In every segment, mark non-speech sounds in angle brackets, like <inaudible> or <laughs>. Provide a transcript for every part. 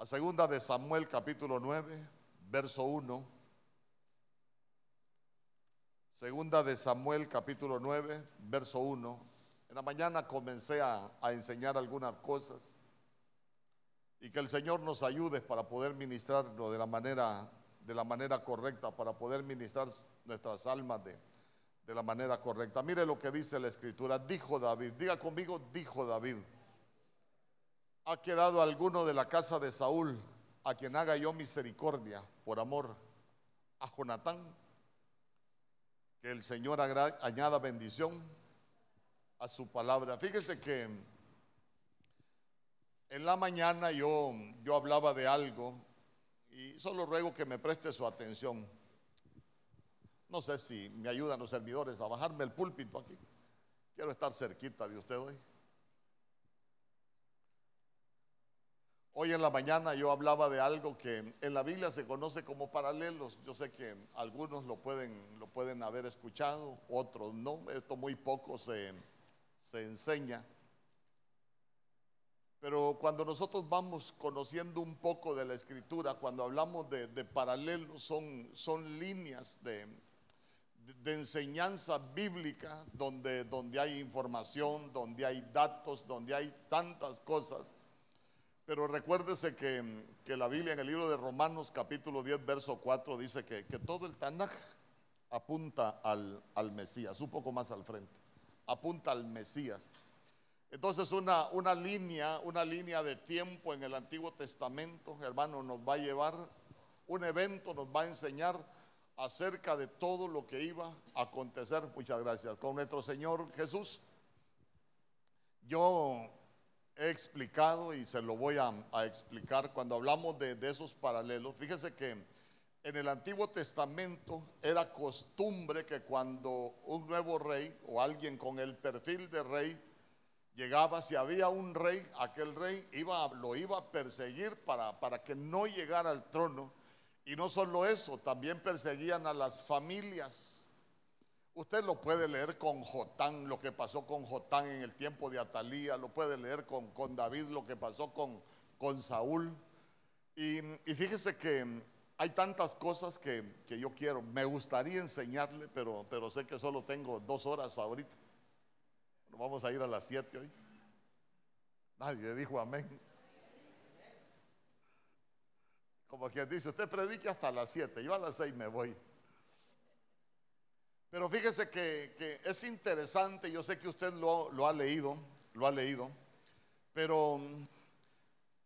a segunda de Samuel capítulo 9, verso 1. Segunda de Samuel capítulo 9, verso 1. En la mañana comencé a, a enseñar algunas cosas y que el Señor nos ayude para poder ministrarlo de la manera, de la manera correcta, para poder ministrar nuestras almas de, de la manera correcta. Mire lo que dice la escritura. Dijo David, diga conmigo, dijo David ha quedado alguno de la casa de Saúl a quien haga yo misericordia por amor a Jonatán, que el Señor añada bendición a su palabra. Fíjese que en la mañana yo, yo hablaba de algo y solo ruego que me preste su atención. No sé si me ayudan los servidores a bajarme el púlpito aquí. Quiero estar cerquita de usted hoy. Hoy en la mañana yo hablaba de algo que en la Biblia se conoce como paralelos. Yo sé que algunos lo pueden, lo pueden haber escuchado, otros no. Esto muy poco se, se enseña. Pero cuando nosotros vamos conociendo un poco de la escritura, cuando hablamos de, paralelos, son, son líneas de, de, enseñanza bíblica donde, donde hay información, donde hay datos, donde hay tantas cosas pero recuérdese que, la Biblia en el libro de Romanos capítulo 10, verso 4 dice que, todo el Tanaj apunta al, al, Mesías, un poco más al frente, apunta al Mesías. Entonces una, una línea, una línea de tiempo en el Antiguo Testamento, hermano, nos va a llevar, un evento nos va a enseñar acerca de todo lo que iba a acontecer. Muchas gracias. Con nuestro Señor Jesús. Yo he explicado y se lo voy a, explicar cuando hablamos de, esos paralelos. Fíjese que en el Antiguo Testamento era costumbre que cuando un nuevo rey o alguien con el perfil de rey llegaba, si había un rey, aquel rey iba, lo iba a perseguir para, para que no llegara al trono. Y no solo eso, también perseguían a las familias Usted lo puede leer con Jotán, lo que pasó con Jotán en el tiempo de Atalía, lo puede leer con, con David, lo que pasó con, con Saúl. Y, fíjese que hay tantas cosas que, yo quiero, me gustaría enseñarle, pero, pero sé que solo tengo dos horas ahorita. vamos a ir a las siete hoy. Nadie dijo amén. Como quien dice, usted predique hasta las siete, yo a las seis me voy. Pero fíjese que, es interesante, yo sé que usted lo, ha leído, lo ha leído, pero mm,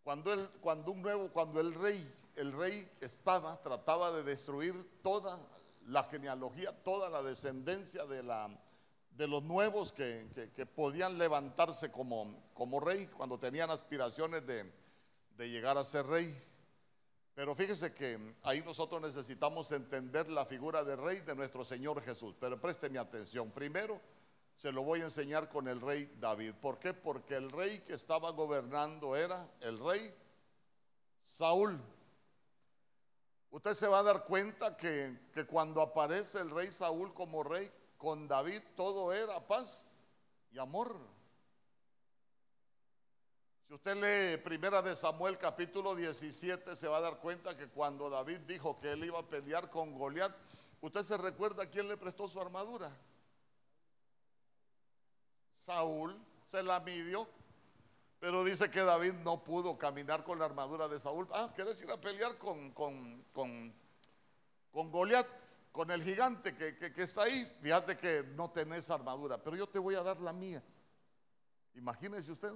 cuando el, cuando un nuevo, cuando el rey, el rey estaba, trataba de destruir toda la genealogía, toda la descendencia de, los nuevos que, podían levantarse como, rey, cuando tenían aspiraciones de llegar a ser rey. Pero fíjese que ahí nosotros necesitamos entender la figura de rey de nuestro Señor Jesús. Pero mi atención. Primero se lo voy a enseñar con el rey David. ¿Por qué? Porque el rey que estaba gobernando era el rey Saúl. Usted se va a dar cuenta que, que cuando aparece el rey Saúl como rey, con David todo era paz y amor. Si usted lee Primera de Samuel capítulo 17 se va a dar cuenta que cuando David dijo que él iba a pelear con Goliat, usted se recuerda quién le prestó su armadura. Saúl se la midió, pero dice que David no pudo caminar con la armadura de Saúl. Ah, ¿quieres ir a pelear con, con, con, con Goliat? Con el gigante que, que está ahí. Fíjate que no tenés armadura, pero yo te voy a dar la mía. Imagínese usted.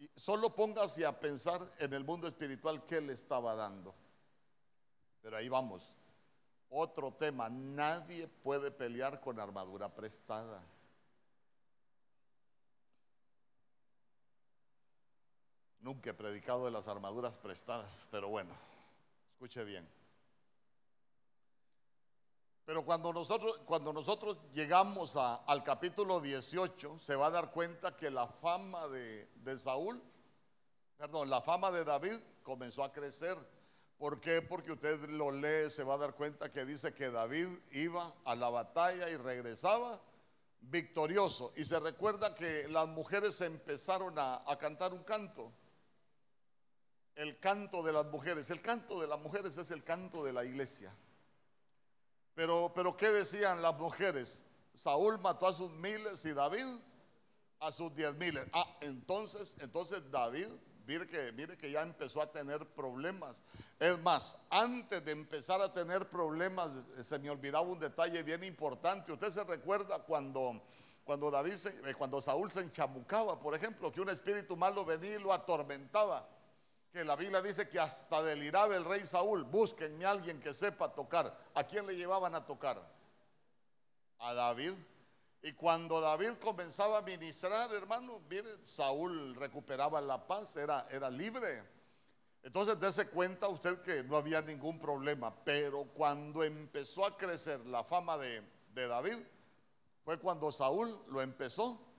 Y solo póngase a pensar en el mundo espiritual que le estaba dando. Pero ahí vamos. Otro tema, nadie puede pelear con armadura prestada. Nunca he predicado de las armaduras prestadas, pero bueno, escuche bien. Pero cuando nosotros, cuando nosotros llegamos al capítulo 18, se va a dar cuenta que la fama de, de Saúl, perdón, la fama de David comenzó a crecer. ¿Por qué? Porque usted lo lee, se va a dar cuenta que dice que David iba a la batalla y regresaba victorioso. Y se recuerda que las mujeres empezaron a, a cantar un canto. el canto de las mujeres. El canto de las mujeres es el canto de la iglesia. Pero, pero ¿qué decían las mujeres? Saúl mató a sus miles y David a sus diez miles. Ah, entonces, entonces David, mire que, mire que ya empezó a tener problemas. Es más, antes de empezar a tener problemas, se me olvidaba un detalle bien importante. Usted se recuerda cuando, cuando David, eh, cuando Saúl se enchamucaba, por ejemplo, que un espíritu malo venía y lo atormentaba. Que la Biblia dice que hasta deliraba el rey Saúl. Búsquenme a alguien que sepa tocar. ¿A quién le llevaban a tocar? A David. Y cuando David comenzaba a ministrar, hermano, mire, Saúl recuperaba la paz, era, era libre. Entonces dése cuenta usted que no había ningún problema. Pero cuando empezó a crecer la fama de, de David, fue cuando Saúl lo empezó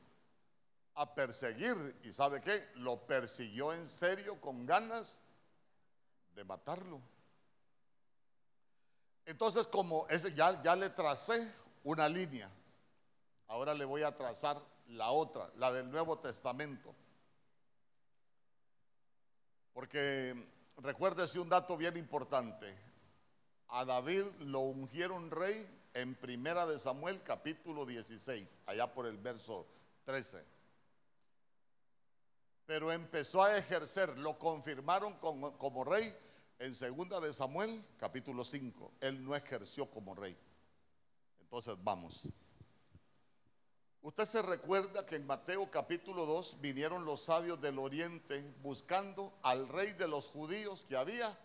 a perseguir. ¿Y sabe qué? Lo persiguió en serio con ganas de matarlo. Entonces, como ese ya, ya le tracé una línea, ahora le voy a trazar la otra, la del Nuevo Testamento. Porque recuérdese un dato bien importante. A David lo ungieron rey en Primera de Samuel capítulo 16, allá por el verso 13 pero empezó a ejercer, lo confirmaron como, rey en segunda de Samuel, capítulo 5. Él no ejerció como rey. Entonces vamos. Usted se recuerda que en Mateo capítulo 2 vinieron los sabios del oriente buscando al rey de los judíos que había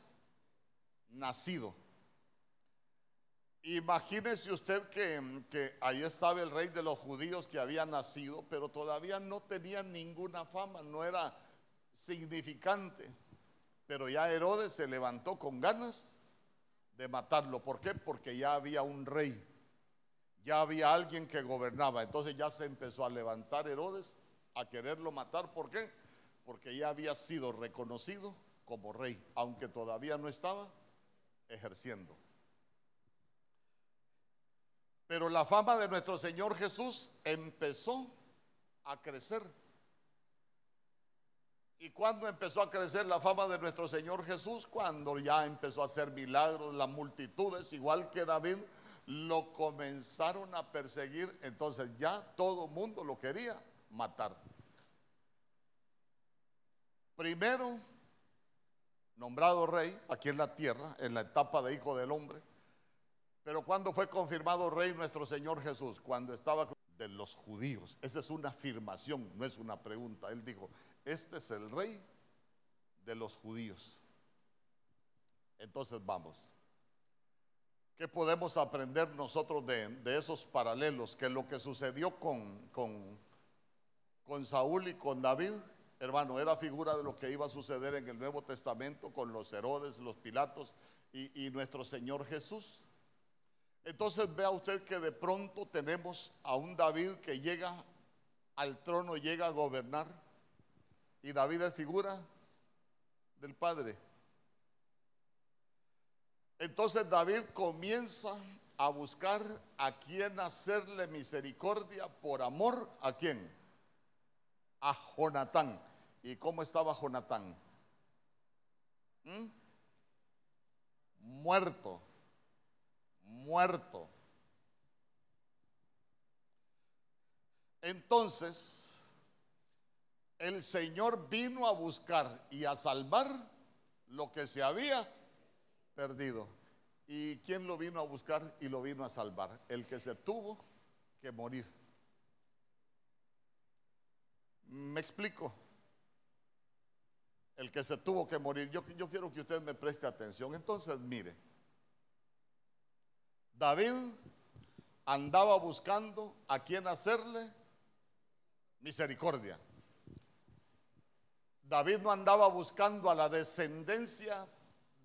nacido. Imagínese usted que, ahí estaba el rey de los judíos que había nacido, pero todavía no tenía ninguna fama, no era significante. Pero ya Herodes se levantó con ganas de matarlo. ¿Por qué? Porque ya había un rey, ya había alguien que gobernaba. Entonces ya se empezó a levantar Herodes a quererlo matar. ¿Por qué? Porque ya había sido reconocido como rey, aunque todavía no estaba ejerciendo. Pero la fama de nuestro Señor Jesús empezó a crecer. ¿Y cuándo empezó a crecer la fama de nuestro Señor Jesús? Cuando ya empezó a hacer milagros, las multitudes, igual que David, lo comenzaron a perseguir. Entonces ya todo mundo lo quería matar. Primero, nombrado rey aquí en la tierra, en la etapa de hijo del hombre pero cuando fue confirmado rey nuestro Señor Jesús? Cuando estaba de los judíos. Esa es una afirmación, no es una pregunta. Él dijo, este es el rey de los judíos. Entonces vamos. ¿Qué podemos aprender nosotros de, esos paralelos? Que lo que sucedió con, con, con Saúl y con David, hermano, era figura de lo que iba a suceder en el Nuevo Testamento con los Herodes, los Pilatos y, y nuestro Señor Jesús. Entonces vea usted que de pronto tenemos a un David que llega al trono, llega a gobernar. Y David es figura del Padre. Entonces David comienza a buscar a quien hacerle misericordia por amor a quién? A Jonatán. ¿Y cómo estaba Jonatán? ¿Mm? Muerto muerto. Entonces, el Señor vino a buscar y a salvar lo que se había perdido. ¿Y quién lo vino a buscar y lo vino a salvar? El que se tuvo que morir. ¿Me explico? El que se tuvo que morir. Yo, quiero que usted me preste atención. Entonces, mire. David andaba buscando a quien hacerle misericordia. David no andaba buscando a la descendencia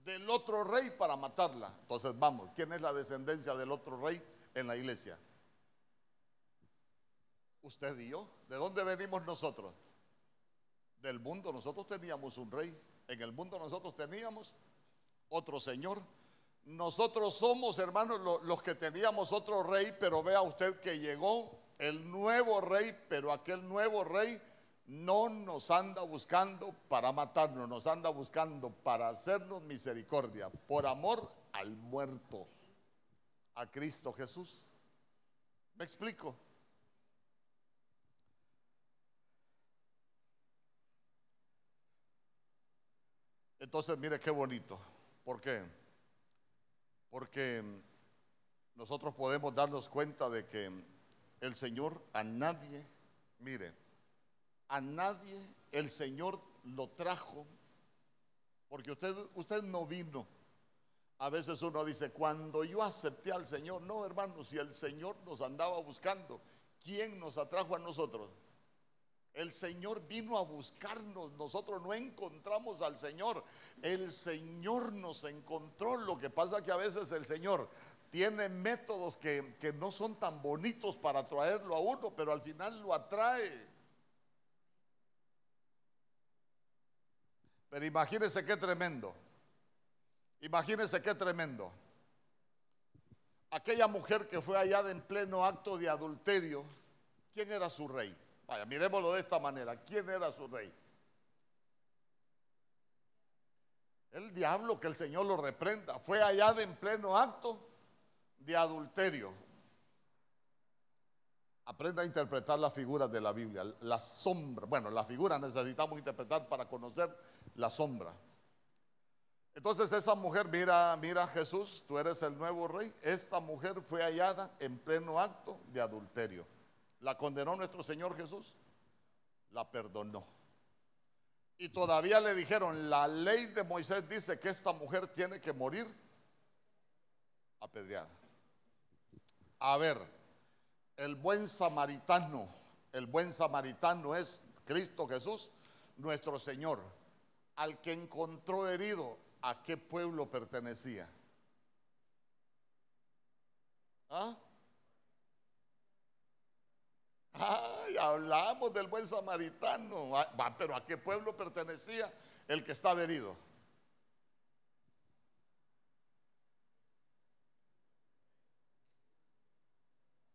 del otro rey para matarla. Entonces vamos, ¿quién es la descendencia del otro rey en la iglesia? Usted y yo. ¿De dónde venimos nosotros? Del mundo. Nosotros teníamos un rey. En el mundo nosotros teníamos otro señor nosotros somos, hermanos, los que teníamos otro rey, pero vea usted que llegó el nuevo rey, pero aquel nuevo rey no nos anda buscando para matarnos, nos anda buscando para hacernos misericordia, por amor al muerto, a Cristo Jesús. ¿Me explico? Entonces, mire qué bonito. ¿Por qué? Porque nosotros podemos darnos cuenta de que el Señor a nadie, mire, a nadie el Señor lo trajo, porque usted, usted no vino. A veces uno dice, cuando yo acepté al Señor, no hermano, si el Señor nos andaba buscando, ¿quién nos atrajo a nosotros? El Señor vino a buscarnos, nosotros no encontramos al Señor, el Señor nos encontró. Lo que pasa que a veces el Señor tiene métodos que, que no son tan bonitos para traerlo a uno, pero al final lo atrae. Pero imagínense qué tremendo. Imagínense qué tremendo. Aquella mujer que fue allá en pleno acto de adulterio, ¿quién era su rey? Vaya, miremoslo de esta manera. ¿Quién era su rey? El diablo, que el Señor lo reprenda, fue allá de en pleno acto de adulterio. Aprenda a interpretar las figuras de la Biblia, la sombra. Bueno, la figura necesitamos interpretar para conocer la sombra. Entonces esa mujer, mira, mira Jesús, tú eres el nuevo rey. Esta mujer fue hallada en pleno acto de adulterio. ¿La condenó nuestro Señor Jesús? La perdonó. Y todavía le dijeron, la ley de Moisés dice que esta mujer tiene que morir apedreada. A ver, el buen samaritano, el buen samaritano es Cristo Jesús, nuestro Señor, al que encontró herido, ¿a qué pueblo pertenecía? ¿Ah? Ay, hablamos del buen samaritano. Pero ¿a qué pueblo pertenecía el que estaba herido?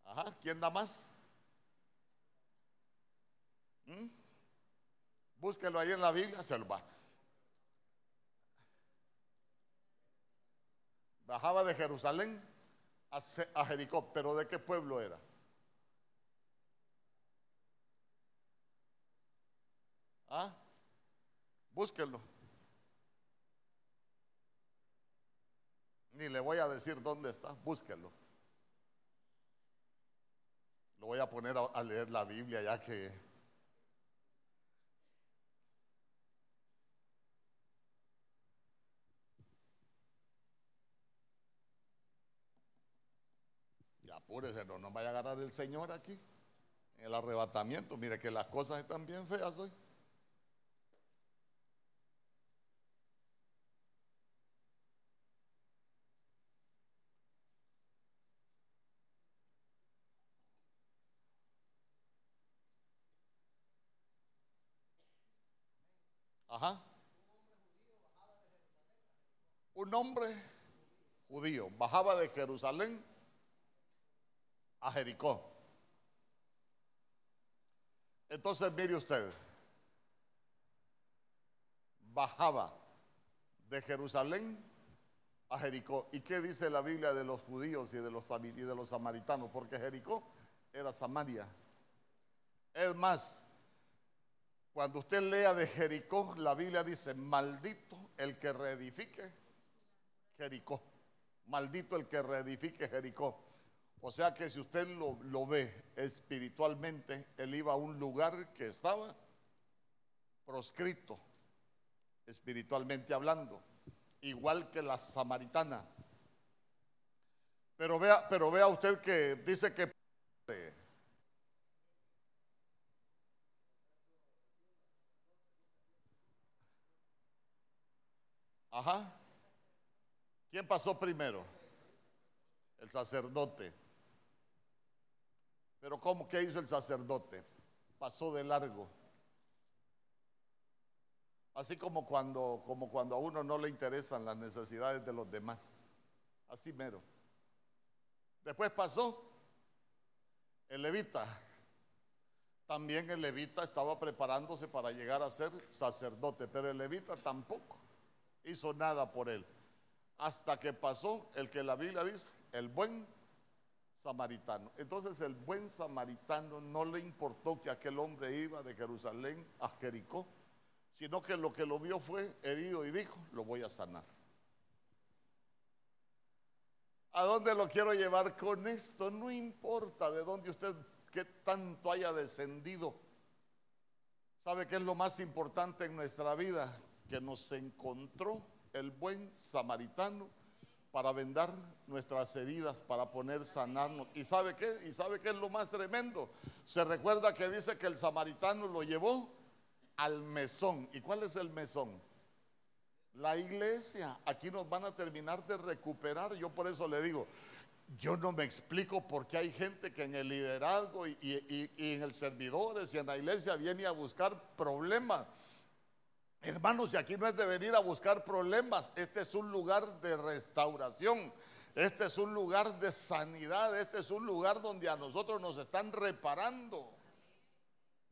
Ajá, ¿quién da más? ¿Mm? Búsquelo ahí en la Biblia, se lo va. Bajaba de Jerusalén a Jericó, pero ¿de qué pueblo era? ¿Ah? Búsquenlo. Ni le voy a decir dónde está, búsquenlo. Lo voy a poner a, leer la Biblia ya que apúrese, no nos vaya a agarrar el Señor aquí. En el arrebatamiento. Mire que las cosas están bien feas hoy. Ajá. Un hombre judío bajaba de Jerusalén a Jericó. Entonces mire usted, bajaba de Jerusalén a Jericó. ¿Y qué dice la Biblia de los judíos y de los, samaritanos? Porque Jericó era Samaria. Es más, cuando usted lea de Jericó, la Biblia dice, maldito el que reedifique Jericó. Maldito el que reedifique Jericó. O sea que si usted lo, ve espiritualmente, él iba a un lugar que estaba proscrito, espiritualmente hablando, igual que la samaritana. Pero vea, pero vea usted que dice que Ajá. ¿Quién pasó primero? El sacerdote. Pero ¿cómo que hizo el sacerdote? Pasó de largo. Así como cuando, como cuando a uno no le interesan las necesidades de los demás. Así mero. Después pasó el levita. También el levita estaba preparándose para llegar a ser sacerdote, pero el levita tampoco hizo nada por él. Hasta que pasó el que la Biblia dice, el buen samaritano. Entonces el buen samaritano no le importó que aquel hombre iba de Jerusalén a Jericó, sino que lo que lo vio fue herido y dijo, lo voy a sanar. ¿A dónde lo quiero llevar con esto? No importa de dónde usted, que tanto haya descendido. ¿Sabe qué es lo más importante en nuestra vida? Que nos encontró el buen samaritano para vendar nuestras heridas, para poner sanarnos. ¿Y sabe qué? ¿Y sabe qué es lo más tremendo? Se recuerda que dice que el samaritano lo llevó al mesón. ¿Y cuál es el mesón? La iglesia, aquí nos van a terminar de recuperar. Yo por eso le digo, yo no me explico por qué hay gente que en el liderazgo y, en el servidores y en la iglesia viene a buscar problemas. Hermanos, y aquí no es de venir a buscar problemas, este es un lugar de restauración, este es un lugar de sanidad, este es un lugar donde a nosotros nos están reparando.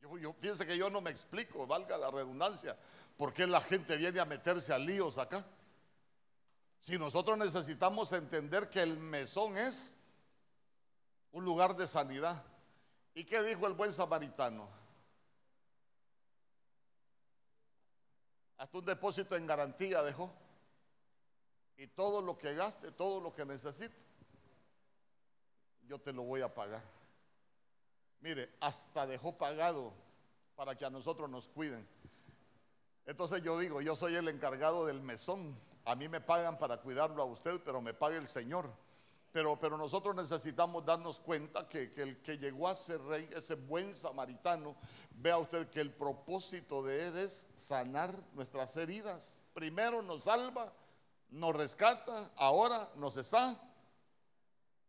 Yo, yo pienso que yo no me explico, valga la redundancia. ¿Por qué la gente viene a meterse a líos acá? Si nosotros necesitamos entender que el mesón es un lugar de sanidad. ¿Y qué dijo el buen samaritano? Hasta un depósito en garantía dejó. Y todo lo que gaste, todo lo que necesite, yo te lo voy a pagar. Mire, hasta dejó pagado para que a nosotros nos cuiden. Entonces yo digo, yo soy el encargado del mesón. A mí me pagan para cuidarlo a usted, pero me paga el Señor. Pero, pero nosotros necesitamos darnos cuenta que, que, el que llegó a ser rey, ese buen samaritano, vea usted que el propósito de él es sanar nuestras heridas. Primero nos salva, nos rescata, ahora nos está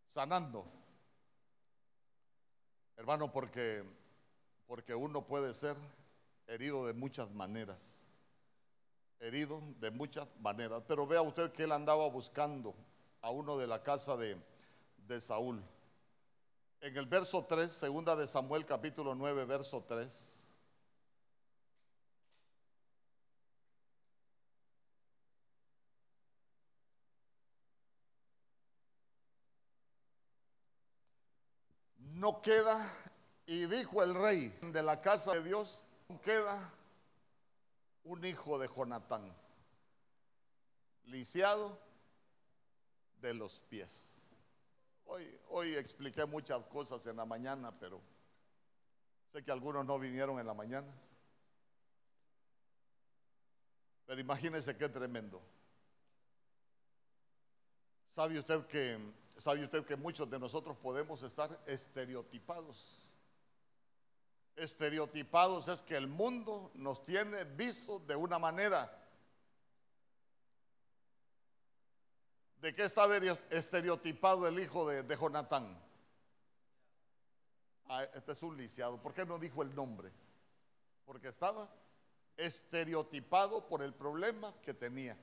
sanando. Hermano, porque, porque uno puede ser herido de muchas maneras herido de muchas maneras. Pero vea usted que él andaba buscando a uno de la casa de, de Saúl. En el verso 3, segunda de Samuel capítulo 9, verso 3. No queda, y dijo el rey de la casa de Dios, no queda un hijo de Jonatán, lisiado de los pies. Hoy, hoy expliqué muchas cosas en la mañana, pero sé que algunos no vinieron en la mañana. Pero imagínese qué tremendo. ¿Sabe usted que sabe usted que muchos de nosotros podemos estar estereotipados? estereotipados es que el mundo nos tiene visto de una manera. ¿De qué estaba estereotipado el hijo de, de Jonatán? Ah, este es un lisiado. ¿Por qué no dijo el nombre? Porque estaba estereotipado por el problema que tenía.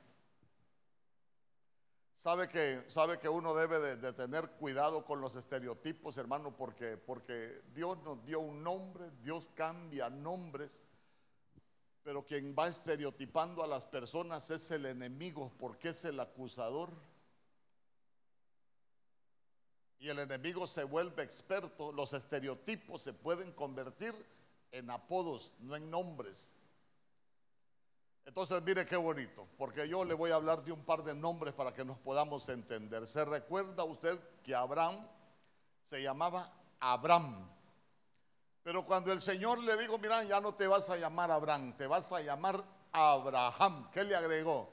Sabe que, sabe que uno debe de, tener cuidado con los estereotipos, hermano, porque, porque Dios nos dio un nombre, Dios cambia nombres, pero quien va estereotipando a las personas es el enemigo, porque es el acusador. Y el enemigo se vuelve experto, los estereotipos se pueden convertir en apodos, no en nombres. Entonces, mire qué bonito, porque yo le voy a hablar de un par de nombres para que nos podamos entender. ¿Se recuerda usted que Abraham se llamaba Abraham? Pero cuando el Señor le dijo, mira, ya no te vas a llamar Abraham, te vas a llamar Abraham, ¿qué le agregó?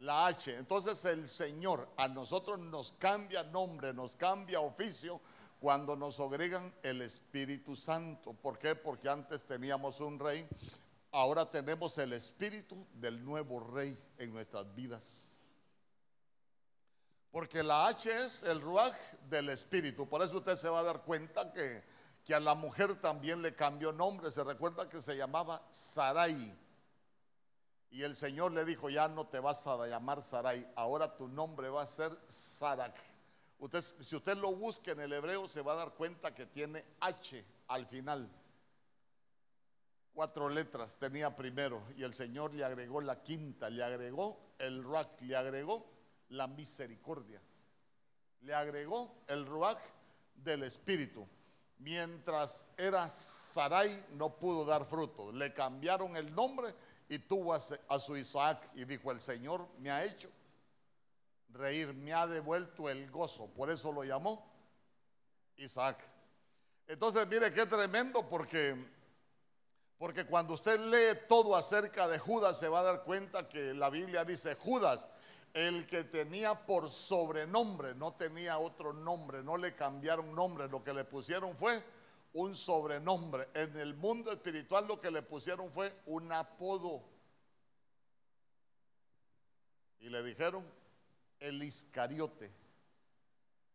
La H. Entonces el Señor a nosotros nos cambia nombre, nos cambia oficio cuando nos agregan el Espíritu Santo. ¿Por qué? Porque antes teníamos un rey, ahora tenemos el espíritu del nuevo rey en nuestras vidas. Porque la H es el ruaj del espíritu. Por eso usted se va a dar cuenta que, que a la mujer también le cambió nombre. Se recuerda que se llamaba Sarai. Y el Señor le dijo, ya no te vas a llamar Sarai, ahora tu nombre va a ser Sarak. Si usted lo busca en el hebreo, se va a dar cuenta que tiene H al final. cuatro letras tenía primero y el Señor le agregó la quinta, le agregó el ruach, le agregó la misericordia, le agregó el ruach del Espíritu. Mientras era Sarai no pudo dar fruto, le cambiaron el nombre y tuvo a su Isaac y dijo, el Señor me ha hecho reír, me ha devuelto el gozo, por eso lo llamó Isaac. Entonces mire qué tremendo porque porque cuando usted lee todo acerca de Judas se va a dar cuenta que la Biblia dice Judas, el que tenía por sobrenombre, no tenía otro nombre, no le cambiaron nombre, lo que le pusieron fue un sobrenombre. En el mundo espiritual lo que le pusieron fue un apodo. Y le dijeron el Iscariote.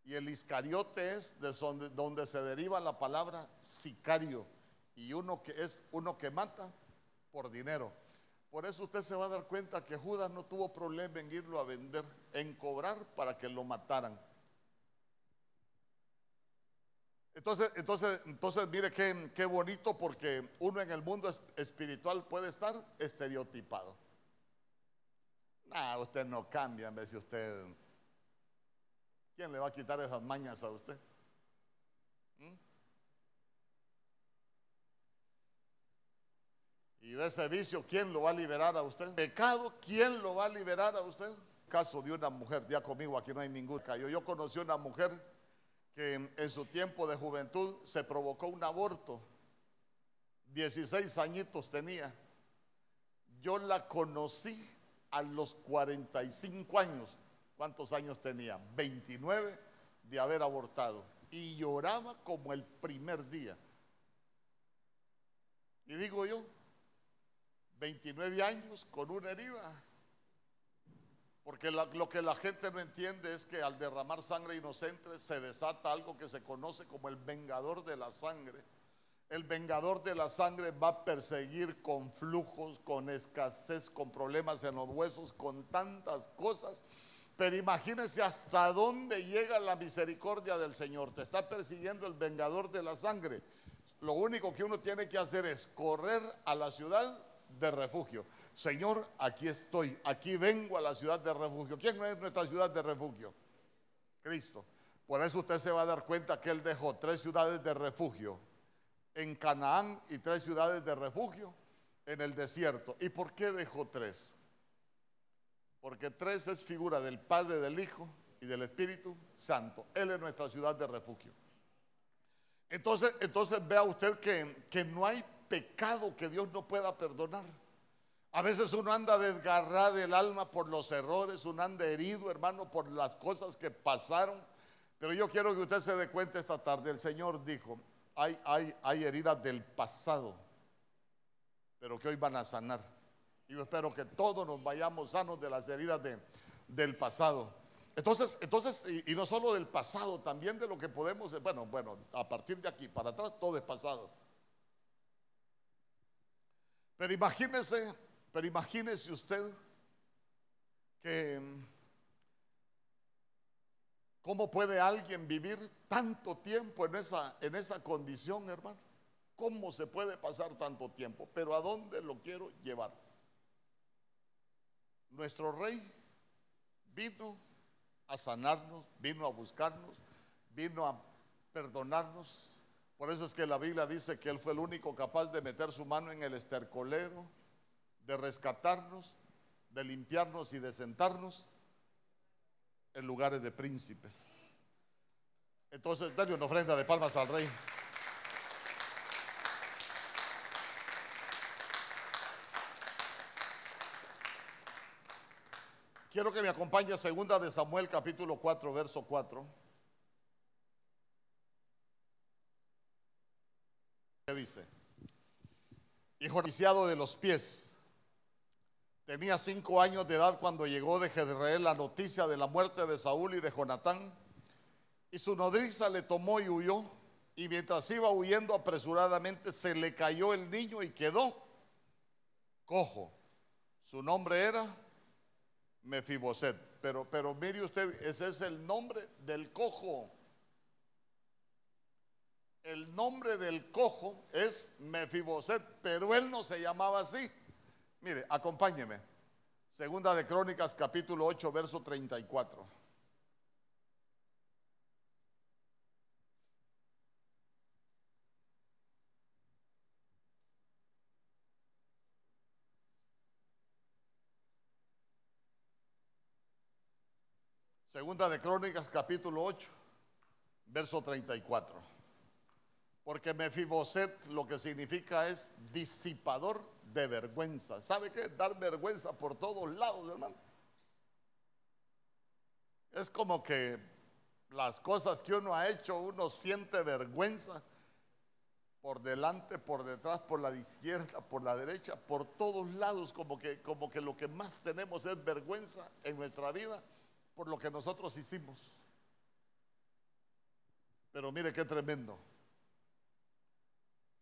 Y el Iscariote es de donde, donde se deriva la palabra sicario y uno que es uno que mata por dinero. Por eso usted se va a dar cuenta que Judas no tuvo problema en irlo a vender, en cobrar para que lo mataran. Entonces, entonces, entonces mire qué, qué bonito porque uno en el mundo espiritual puede estar estereotipado. Nah, usted no cambia en vez de usted. ¿Quién le va a quitar esas mañas a usted? ¿Mm? Y de ese vicio, ¿quién lo va a liberar a usted? Pecado, ¿quién lo va a liberar a usted? Caso de una mujer, ya conmigo, aquí no hay ningún callo. Yo conocí una mujer que en su tiempo de juventud se provocó un aborto. 16 añitos tenía. Yo la conocí a los 45 años. ¿Cuántos años tenía? 29 de haber abortado. Y lloraba como el primer día. Y digo yo, 29 años con una herida. Porque lo que la gente no entiende es que al derramar sangre inocente se desata algo que se conoce como el vengador de la sangre. El vengador de la sangre va a perseguir con flujos, con escasez, con problemas en los huesos, con tantas cosas. Pero imagínense hasta dónde llega la misericordia del Señor. Te está persiguiendo el vengador de la sangre. Lo único que uno tiene que hacer es correr a la ciudad de refugio. Señor, aquí estoy, aquí vengo a la ciudad de refugio. ¿Quién es nuestra ciudad de refugio? Cristo. Por eso usted se va a dar cuenta que Él dejó tres ciudades de refugio en Canaán y tres ciudades de refugio en el desierto. ¿Y por qué dejó tres? Porque tres es figura del Padre, del Hijo y del Espíritu Santo. Él es nuestra ciudad de refugio. Entonces, entonces vea usted que, que no hay pecado que Dios no pueda perdonar. A veces uno anda desgarrado del alma por los errores, uno anda herido, hermano, por las cosas que pasaron. Pero yo quiero que usted se dé cuenta esta tarde. El Señor dijo, hay, hay, hay heridas del pasado, pero que hoy van a sanar. Y yo espero que todos nos vayamos sanos de las heridas de, del pasado. Entonces, entonces y, y, no solo del pasado, también de lo que podemos, bueno, bueno, a partir de aquí para atrás todo es pasado. Pero imagínese, pero imagínese usted que cómo puede alguien vivir tanto tiempo en esa, en esa condición, hermano. ¿Cómo se puede pasar tanto tiempo? Pero ¿a dónde lo quiero llevar? Nuestro rey vino a sanarnos, vino a buscarnos, vino a perdonarnos, por eso es que la Biblia dice que Él fue el único capaz de meter su mano en el estercolero, de rescatarnos, de limpiarnos y de sentarnos en lugares de príncipes. Entonces, dale una ofrenda de palmas al rey. Quiero que me acompañe a segunda de Samuel capítulo 4, verso 4. Dice? Hijo viciado de los pies. Tenía cinco años de edad cuando llegó de Jezreel la noticia de la muerte de Saúl y de Jonatán. Y su nodriza le tomó y huyó. Y mientras iba huyendo apresuradamente, se le cayó el niño y quedó cojo. Su nombre era Mefiboset. Pero, pero mire usted, ese es el nombre del cojo. El nombre del cojo es Mefiboset, pero él no se llamaba así. Mire, acompáñeme. Segunda de Crónicas, capítulo 8, verso 34. Segunda de Crónicas, capítulo 8, verso 34. Porque Mefiboset lo que significa es disipador de vergüenza. ¿Sabe qué? Dar vergüenza por todos lados, hermano. Es como que las cosas que uno ha hecho, uno siente vergüenza por delante, por detrás, por la izquierda, por la derecha, por todos lados, como que, como que lo que más tenemos es vergüenza en nuestra vida por lo que nosotros hicimos. Pero mire qué tremendo.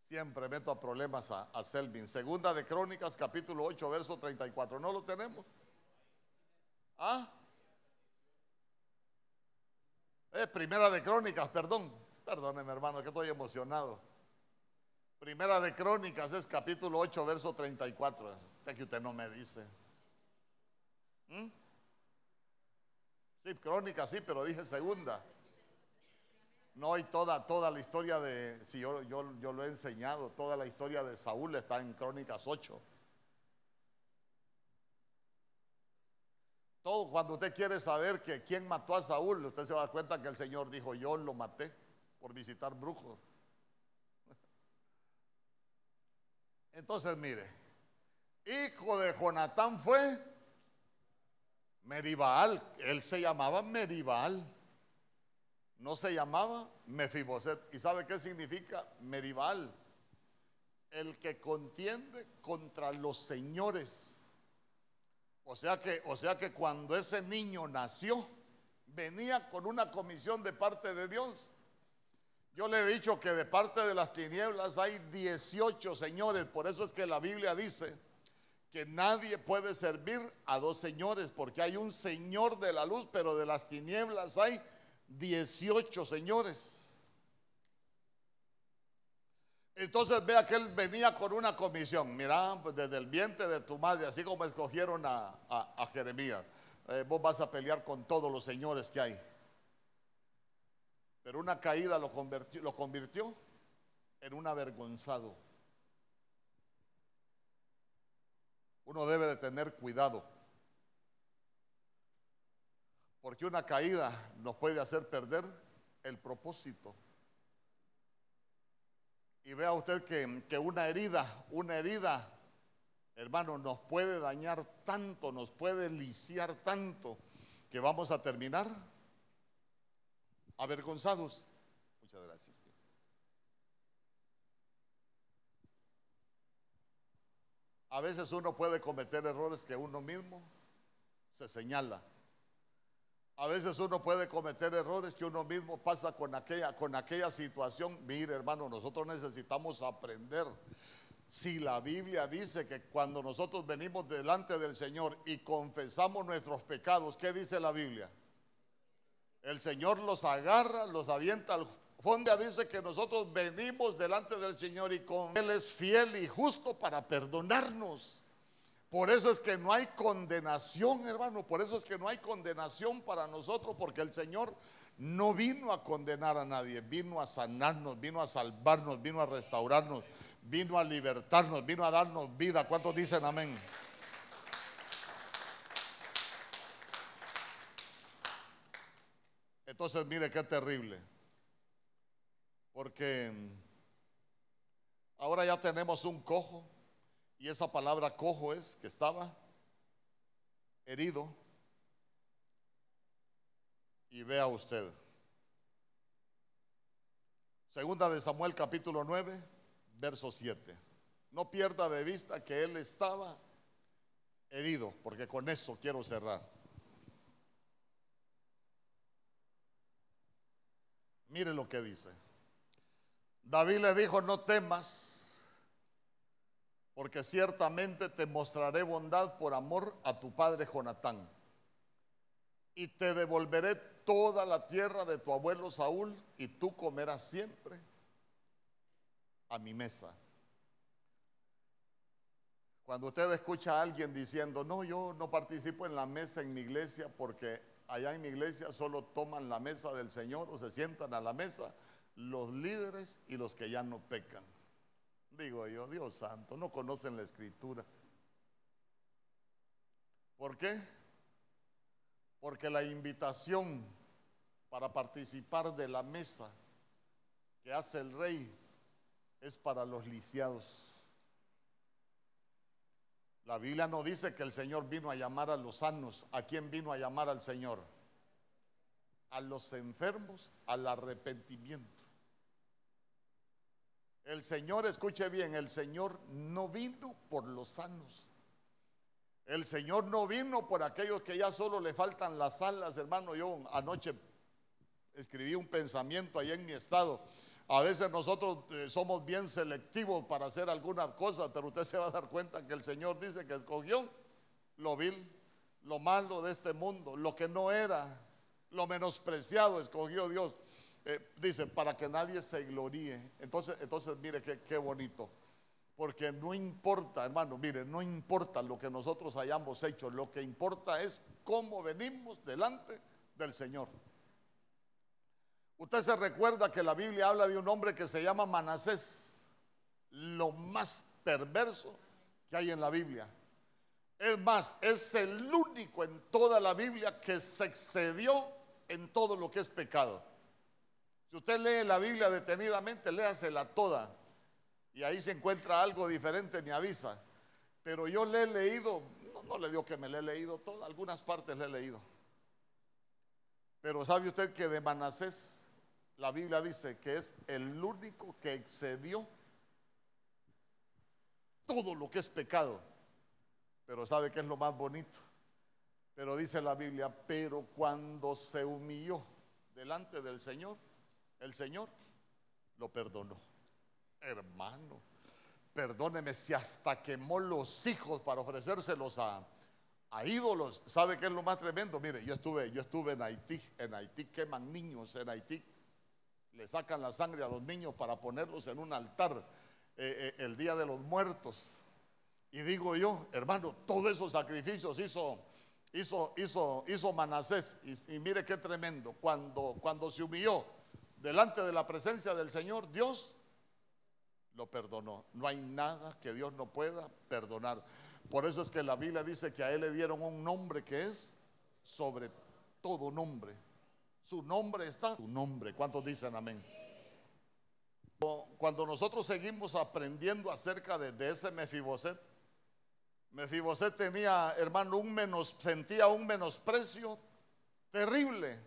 Siempre meto a problemas a, Selvin. Segunda de Crónicas, capítulo 8, verso 34. ¿No lo tenemos? ¿Ah? Primera de Crónicas, perdón. Perdóneme, hermano, que estoy emocionado. Primera de Crónicas es capítulo 8, verso 34. Este que usted no me dice. ¿Mm? Sí, crónica sí, pero dije segunda. No, y toda, toda la historia de, si yo, yo, yo lo he enseñado, toda la historia de Saúl está en Crónicas 8. Todo, cuando usted quiere saber que quién mató a Saúl, usted se va a dar cuenta que el Señor dijo, yo lo maté por visitar brujos. <laughs> Entonces, mire, hijo de Jonatán fue Meribal, él se llamaba Meribal, no se llamaba Mefiboset. ¿Y sabe qué significa Meribal? El que contiende contra los señores. O sea que, o sea que cuando ese niño nació, venía con una comisión de parte de Dios. Yo le he dicho que de parte de las tinieblas hay 18 señores, por eso es que la Biblia dice que nadie puede servir a dos señores, porque hay un señor de la luz, pero de las tinieblas hay 18 señores. Entonces vea que él venía con una comisión, mira, pues desde el vientre de tu madre, así como escogieron a, Jeremías, eh, vos vas a pelear con todos los señores que hay. Pero una caída lo convirtió, lo convirtió en un avergonzado. uno debe de tener cuidado. Porque una caída nos puede hacer perder el propósito. Y vea usted que, una herida, una herida, hermano, nos puede dañar tanto, nos puede lisiar tanto, que vamos a terminar avergonzados. Muchas gracias. A veces uno puede cometer errores que uno mismo se señala. A veces uno puede cometer errores que uno mismo pasa con aquella, con aquella situación. Mire, hermano, nosotros necesitamos aprender. Si la Biblia dice que cuando nosotros venimos delante del Señor y confesamos nuestros pecados, ¿qué dice la Biblia? El Señor los agarra, los avienta al Fonda dice que nosotros venimos delante del Señor y con Él es fiel y justo para perdonarnos. Por eso es que no hay condenación, hermano. Por eso es que no hay condenación para nosotros, porque el Señor no vino a condenar a nadie, vino a sanarnos, vino a salvarnos, vino a restaurarnos, vino a libertarnos, vino a darnos vida. ¿Cuántos dicen amén? Entonces, mire qué terrible. Porque ahora ya tenemos un cojo y esa palabra cojo es que estaba herido. Y vea usted. Segunda de Samuel capítulo 9, verso 7. No pierda de vista que él estaba herido, porque con eso quiero cerrar. Mire lo que dice. David le dijo, no temas, porque ciertamente te mostraré bondad por amor a tu padre Jonatán. Y te devolveré toda la tierra de tu abuelo Saúl, y tú comerás siempre a mi mesa. Cuando usted escucha a alguien diciendo, no, yo no participo en la mesa en mi iglesia porque allá en mi iglesia solo toman la mesa del Señor o se sientan a la mesa los líderes y los que ya no pecan. Digo yo, Dios santo, no conocen la escritura. ¿Por qué? Porque la invitación para participar de la mesa que hace el rey es para los lisiados. La Biblia no dice que el Señor vino a llamar a los sanos. ¿A quién vino a llamar al Señor? A los enfermos al arrepentimiento. El Señor, escuche bien, el Señor no vino por los sanos. El Señor no vino por aquellos que ya solo le faltan las alas, hermano. Yo anoche escribí un pensamiento ahí en mi estado. A veces nosotros eh, somos bien selectivos para hacer algunas cosas, pero usted se va a dar cuenta que el Señor dice que escogió lo vil, lo malo de este mundo, lo que no era, lo menospreciado, escogió Dios. Eh, dice, para que nadie se gloríe. Entonces, entonces mire qué, bonito. Porque no importa, hermano, mire, no importa lo que nosotros hayamos hecho, lo que importa es cómo venimos delante del Señor. Usted se recuerda que la Biblia habla de un hombre que se llama Manasés, lo más perverso que hay en la Biblia. Es más, es el único en toda la Biblia que se excedió en todo lo que es pecado. Si usted lee la Biblia detenidamente, léasela toda. Y ahí se encuentra algo diferente, me avisa. Pero yo le he leído, no, le digo que me le he leído toda, algunas partes le he leído. Pero sabe usted que de Manasés la Biblia dice que es el único que excedió todo lo que es pecado. Pero ¿sabe qué es lo más bonito? Pero dice la Biblia, pero cuando se humilló delante del Señor, el Señor lo perdonó. Hermano, perdóneme si hasta quemó los hijos para ofrecérselos a, a ídolos. ¿Sabe qué es lo más tremendo? Mire, yo estuve, yo estuve en Haití, en Haití queman niños, en Haití le sacan la sangre a los niños para ponerlos en un altar eh, eh, el día de los muertos. Y digo yo, hermano, todos esos sacrificios hizo, hizo, hizo, hizo Manasés. Y, mire qué tremendo. Cuando, cuando se humilló delante de la presencia del Señor, Dios lo perdonó. No hay nada que Dios no pueda perdonar. Por eso es que la Biblia dice que a él le dieron un nombre que es sobre todo nombre. Su nombre está, su nombre. ¿Cuántos dicen amén? Cuando nosotros seguimos aprendiendo acerca de, ese Mefiboset, Mefiboset tenía, hermano, un menos, sentía un menosprecio terrible,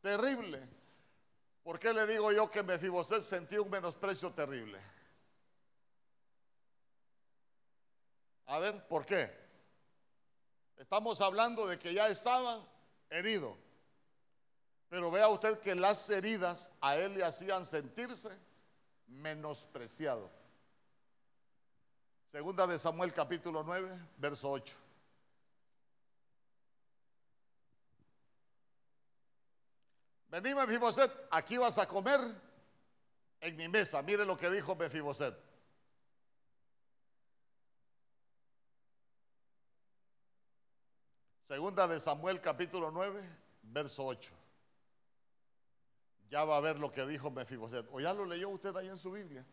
terrible. ¿Por qué le digo yo que Mefiboset sentía un menosprecio terrible? A ver, ¿por qué? Estamos hablando de que ya estaba herido. Pero vea usted que las heridas a él le hacían sentirse menospreciado. Segunda de Samuel capítulo 9, verso 8. Vení Mefiboset, aquí vas a comer en mi mesa. Mire lo que dijo Mefiboset. Segunda de Samuel capítulo 9, verso 8 ya va a ver lo que dijo Mefiboset. ¿O ya lo leyó usted ahí en su Biblia?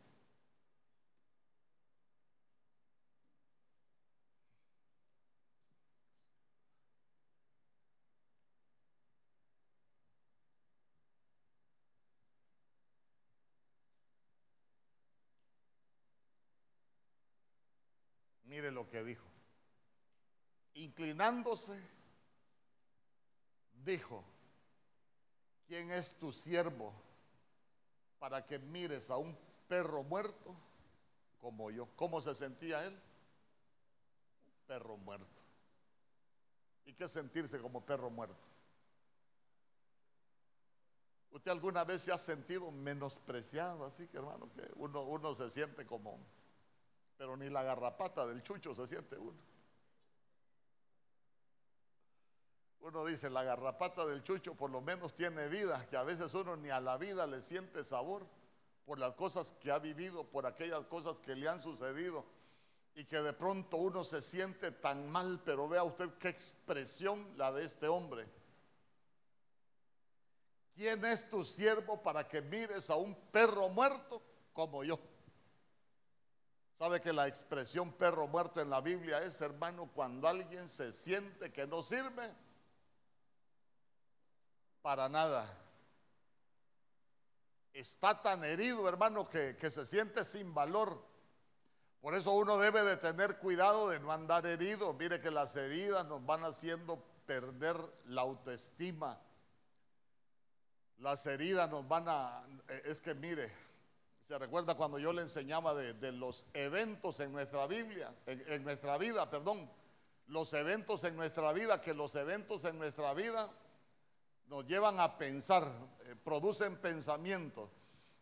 Mire lo que dijo. Inclinándose, dijo, ¿quién es tu siervo para que mires a un perro muerto como yo? ¿Cómo se sentía él? Un perro muerto. ¿Y qué sentirse como perro muerto? ¿Usted alguna vez se ha sentido menospreciado así que hermano? Que uno, uno se siente como, pero ni la garrapata del chucho se siente uno. Uno dice, la garrapata del chucho por lo menos tiene vida, que a veces uno ni a la vida le siente sabor, por las cosas que ha vivido, por aquellas cosas que le han sucedido y que de pronto uno se siente tan mal, pero vea usted qué expresión la de este hombre. ¿Quién es tu siervo para que mires a un perro muerto como yo? ¿Sabe que la expresión perro muerto en la Biblia es, hermano, cuando alguien se siente que no sirve para nada? Está tan herido, hermano, que, que se siente sin valor. Por eso uno debe de tener cuidado de no andar herido. Mire que las heridas nos van haciendo perder la autoestima. Las heridas nos van a... Es que mire, se recuerda cuando yo le enseñaba de, los eventos en nuestra Biblia, en, nuestra vida, perdón, los eventos en nuestra vida, que los eventos en nuestra vida nos llevan a pensar, eh, producen pensamientos.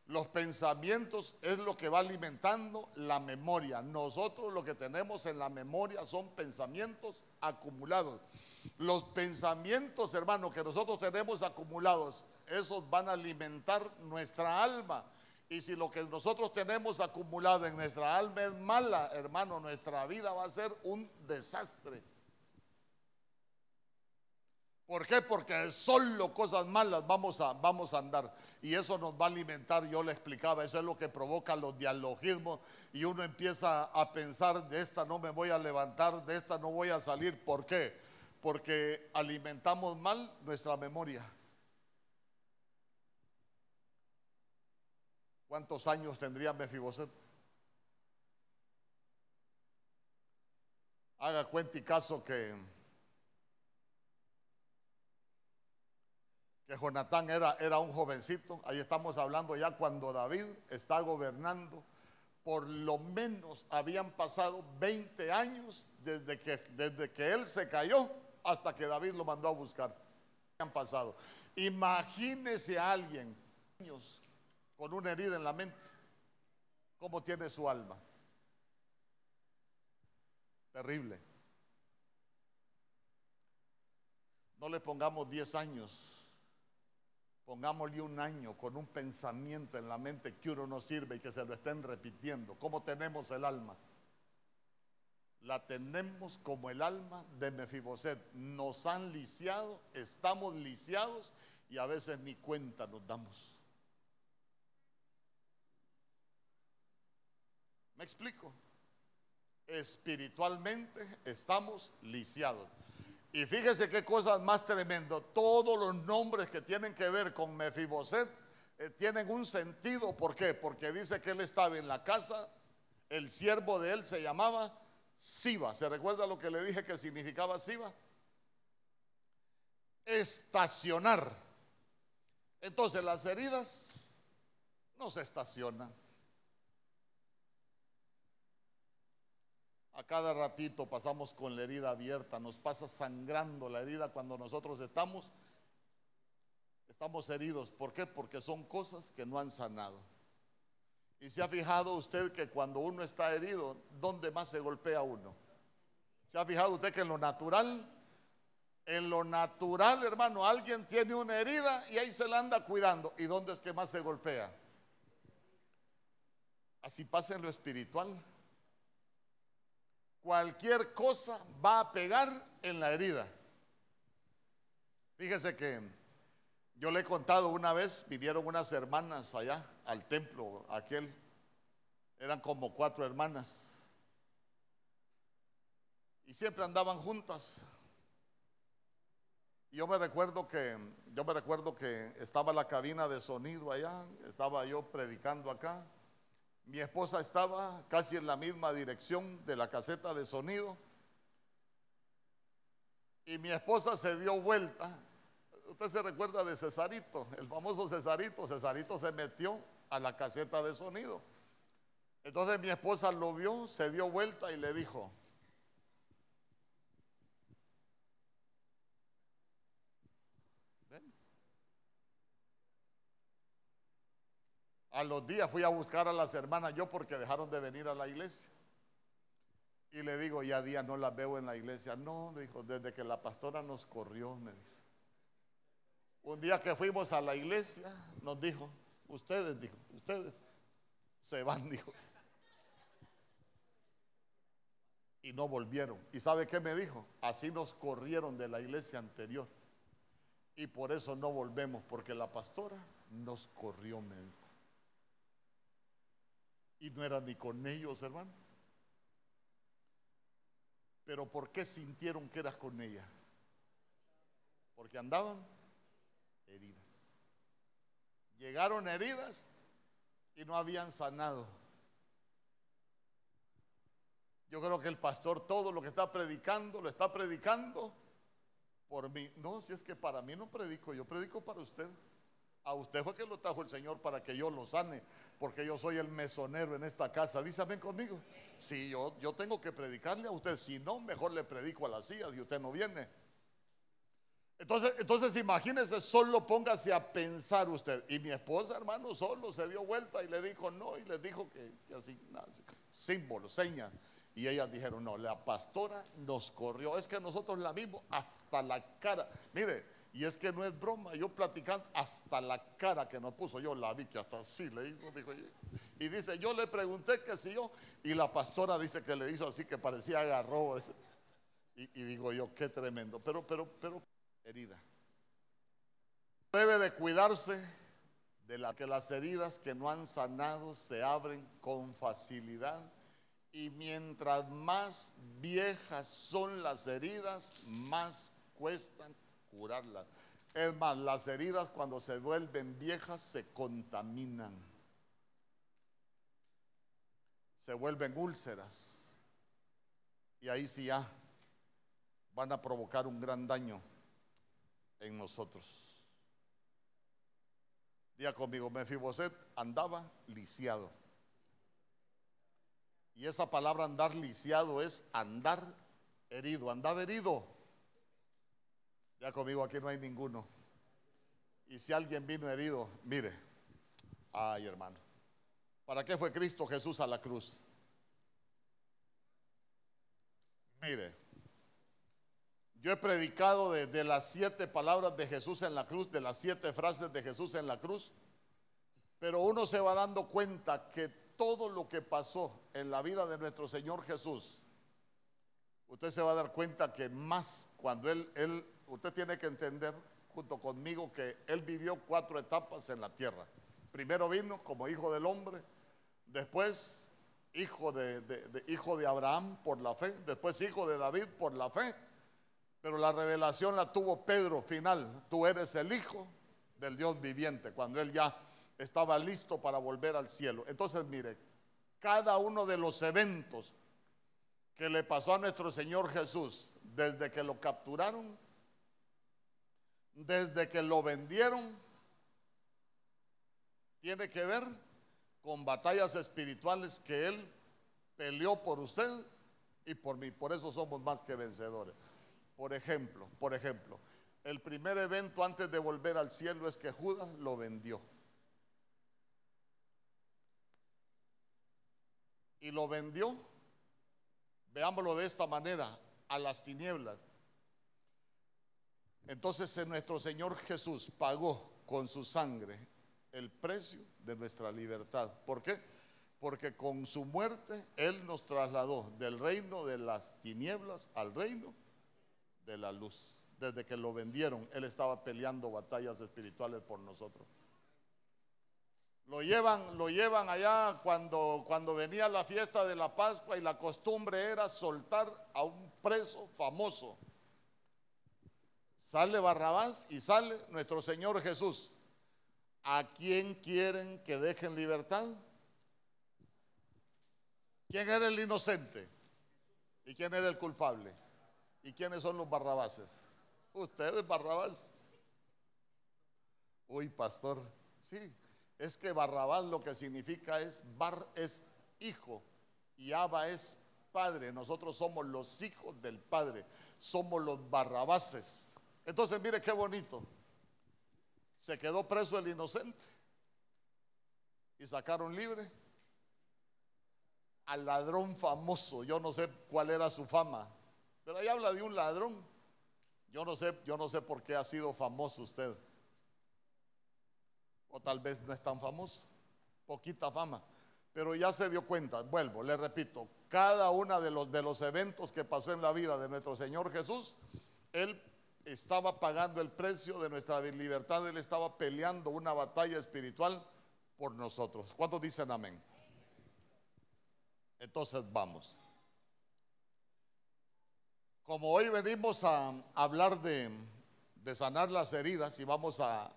Los pensamientos es lo que va alimentando la memoria. Nosotros lo que tenemos en la memoria son pensamientos acumulados. Los pensamientos, hermano, que nosotros tenemos acumulados, esos van a alimentar nuestra alma. Y si lo que nosotros tenemos acumulado en nuestra alma es mala, hermano, nuestra vida va a ser un desastre. ¿Por qué? Porque solo cosas malas vamos a, vamos a andar. Y eso nos va a alimentar, yo le explicaba, eso es lo que provoca los dialogismos. Y uno empieza a pensar, de esta no me voy a levantar, de esta no voy a salir. ¿Por qué? Porque alimentamos mal nuestra memoria. ¿Cuántos años tendría Mefiboset? Haga cuenta y caso que que Jonatán era, era un jovencito, ahí estamos hablando ya cuando David está gobernando, por lo menos habían pasado 20 años desde que, desde que él se cayó hasta que David lo mandó a buscar. Han pasado. Imagínese a alguien con una herida en la mente, cómo tiene su alma. Terrible. No le pongamos 10 años Pongámosle un año con un pensamiento en la mente que uno no sirve y que se lo estén repitiendo. ¿Cómo tenemos el alma? La tenemos como el alma de Mefiboset. Nos han lisiado, estamos lisiados y a veces ni cuenta nos damos. ¿Me explico? Espiritualmente estamos lisiados. Y fíjese qué cosas más tremendo. Todos los nombres que tienen que ver con Mefiboset eh, tienen un sentido. ¿Por qué? Porque dice que él estaba en la casa, el siervo de él se llamaba Siba. ¿Se recuerda lo que le dije que significaba Siba? Estacionar. Entonces las heridas no se estacionan. A cada ratito pasamos con la herida abierta, nos pasa sangrando la herida cuando nosotros estamos estamos heridos. ¿Por qué? Porque son cosas que no han sanado. Y se ha fijado usted que cuando uno está herido, ¿dónde más se golpea uno? ¿Se ha fijado usted que en lo natural, en lo natural, hermano, alguien tiene una herida y ahí se la anda cuidando? ¿Y dónde es que más se golpea? Así pasa en lo espiritual cualquier cosa va a pegar en la herida. Fíjese que yo le he contado una vez, vinieron unas hermanas allá al templo, aquel, eran como cuatro hermanas, y siempre andaban juntas. Y yo me recuerdo que, yo me recuerdo que estaba la cabina de sonido allá, estaba yo predicando acá, mi esposa estaba casi en la misma dirección de la caseta de sonido. Y mi esposa se dio vuelta. Usted se recuerda de Cesarito, el famoso Cesarito. Cesarito se metió a la caseta de sonido. Entonces mi esposa lo vio, se dio vuelta y le dijo, A los días fui a buscar a las hermanas yo porque dejaron de venir a la iglesia. Y le digo, ya día no las veo en la iglesia. No, le dijo, desde que la pastora nos corrió, me dice. Un día que fuimos a la iglesia, nos dijo, ustedes, dijo, ustedes, Se van, <laughs> dijo. Y no volvieron. ¿Y sabe qué me dijo? Así nos corrieron de la iglesia anterior. Y por eso no volvemos, porque la pastora nos corrió, me dijo. Y no era ni con ellos, hermano. Pero ¿por qué sintieron que eras con ella? Porque andaban heridas. Llegaron heridas y no habían sanado. Yo creo que el pastor todo lo que está predicando, lo está predicando por mí. No, si es que para mí no predico, yo predico para usted. A usted fue que lo trajo el Señor para que yo lo sane, porque yo soy el mesonero en esta casa. Dísame conmigo. Si yo, yo tengo que predicarle a usted, si no, mejor le predico a las sillas y usted no viene. Entonces, entonces imagínese, solo póngase a pensar usted. Y mi esposa, hermano, solo se dio vuelta y le dijo no, y le dijo que, así, nada, símbolo, señas. Y ellas dijeron, no, la pastora nos corrió. Es que nosotros la vimos hasta la cara. Mire, y es que no es broma, yo platicando hasta la cara que nos puso, yo la vi que hasta así le hizo, dijo, y dice, yo le pregunté que si yo, y la pastora dice que le hizo así que parecía agarró, y, digo yo, qué tremendo, pero, pero, pero, herida. Debe de cuidarse de la que las heridas que no han sanado se abren con facilidad y mientras más viejas son las heridas, más cuestan curarlas. Es más, las heridas cuando se vuelven viejas se contaminan. Se vuelven úlceras. Y ahí sí ya van a provocar un gran daño en nosotros. Día conmigo, Mefiboset andaba lisiado. Y esa palabra andar lisiado es andar herido, andaba herido. Ya conmigo aquí no hay ninguno. Y si alguien vino herido, mire, ay hermano, ¿para qué fue Cristo Jesús a la cruz? Mire, yo he predicado de, las siete palabras de Jesús en la cruz, de las siete frases de Jesús en la cruz, pero uno se va dando cuenta que todo lo que pasó en la vida de nuestro Señor Jesús, usted se va a dar cuenta que más cuando Él, él usted tiene que entender junto conmigo que Él vivió cuatro etapas en la tierra. Primero vino como hijo del hombre, después hijo de, hijo de Abraham por la fe, después hijo de David por la fe, pero la revelación la tuvo Pedro final, tú eres el hijo del Dios viviente, cuando Él ya estaba listo para volver al cielo. Entonces, mire, cada uno de los eventos que le pasó a nuestro Señor Jesús desde que lo capturaron desde que lo vendieron, tiene que ver con batallas espirituales que Él peleó por usted y por mí. Por eso somos más que vencedores. Por ejemplo, por ejemplo, el primer evento antes de volver al cielo es que Judas lo vendió. Y lo vendió, veámoslo de esta manera, a las tinieblas. Entonces nuestro Señor Jesús pagó con su sangre el precio de nuestra libertad. ¿Por qué? Porque con su muerte Él nos trasladó del reino de las tinieblas al reino de la luz. Desde que lo vendieron, Él estaba peleando batallas espirituales por nosotros. Lo llevan, lo llevan allá cuando, cuando venía la fiesta de la Pascua y la costumbre era soltar a un preso famoso Sale Barrabás y sale nuestro Señor Jesús. ¿A quién quieren que dejen libertad? ¿Quién era el inocente? ¿Y quién era el culpable? ¿Y quiénes son los barrabases? Ustedes, Barrabás. Uy, pastor, sí, es que Barrabás lo que significa es bar es hijo y Abba es padre. Nosotros somos los hijos del padre, somos los barrabases. Entonces, mire qué bonito. Se quedó preso el inocente y sacaron libre al ladrón famoso. Yo no sé cuál era su fama, pero ahí habla de un ladrón. Yo no sé, yo no sé por qué ha sido famoso usted. O tal vez no es tan famoso, poquita fama. pero ya se dio cuenta, vuelvo, le repito, cada uno de los, de los eventos que pasó en la vida de nuestro Señor Jesús, Él estaba pagando el precio de nuestra libertad, Él estaba peleando una batalla espiritual por nosotros. ¿Cuántos dicen amén? Entonces vamos. Como hoy venimos a hablar de, sanar las heridas y vamos a,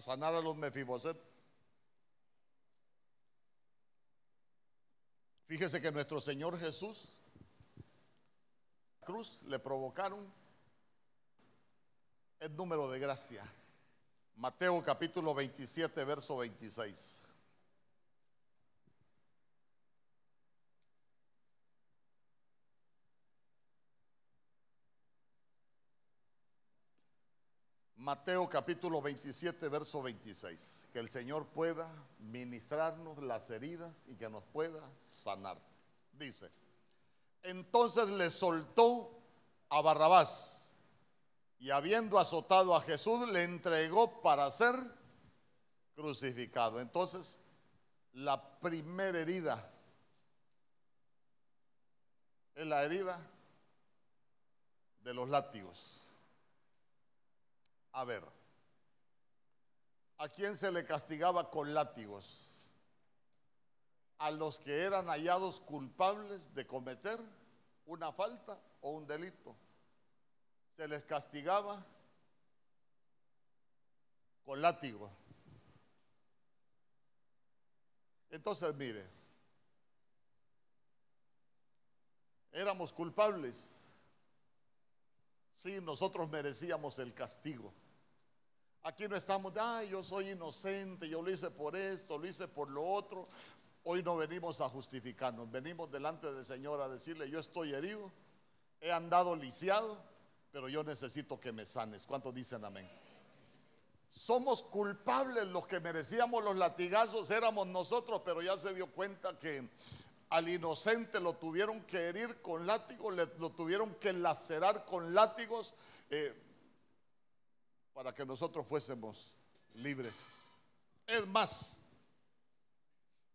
sanar a los mefiboset, Fíjese que nuestro Señor Jesús, cruz, le provocaron el número de gracia. Mateo capítulo 27, verso 26. Mateo capítulo 27, verso 26. Que el Señor pueda ministrarnos las heridas y que nos pueda sanar. Dice, entonces le soltó a Barrabás y habiendo azotado a Jesús le entregó para ser crucificado. Entonces, la primera herida es la herida de los látigos. A ver, ¿a quién se le castigaba con látigos? A los que eran hallados culpables de cometer una falta o un delito. Se les castigaba con látigo. Entonces, mire, éramos culpables. Sí, nosotros merecíamos el castigo. Aquí no estamos, ay, yo soy inocente, yo lo hice por esto, lo hice por lo otro. Hoy no venimos a justificarnos, venimos delante del Señor a decirle, yo estoy herido, he andado lisiado, pero yo necesito que me sanes. ¿Cuántos dicen amén? Somos culpables, los que merecíamos los latigazos éramos nosotros, pero ya se dio cuenta que al inocente lo tuvieron que herir con látigos, lo tuvieron que lacerar con látigos. Eh, para que nosotros fuésemos libres. Es más,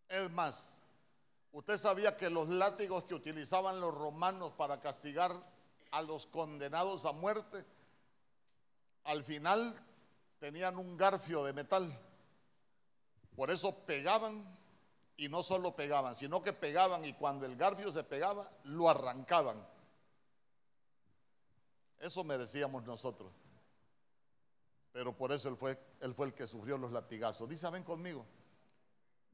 es más, usted sabía que los látigos que utilizaban los romanos para castigar a los condenados a muerte, al final tenían un garfio de metal. Por eso pegaban y no solo pegaban, sino que pegaban y cuando el garfio se pegaba, lo arrancaban. Eso merecíamos nosotros. Pero por eso él fue, él fue el que sufrió los latigazos. Dice, ven conmigo.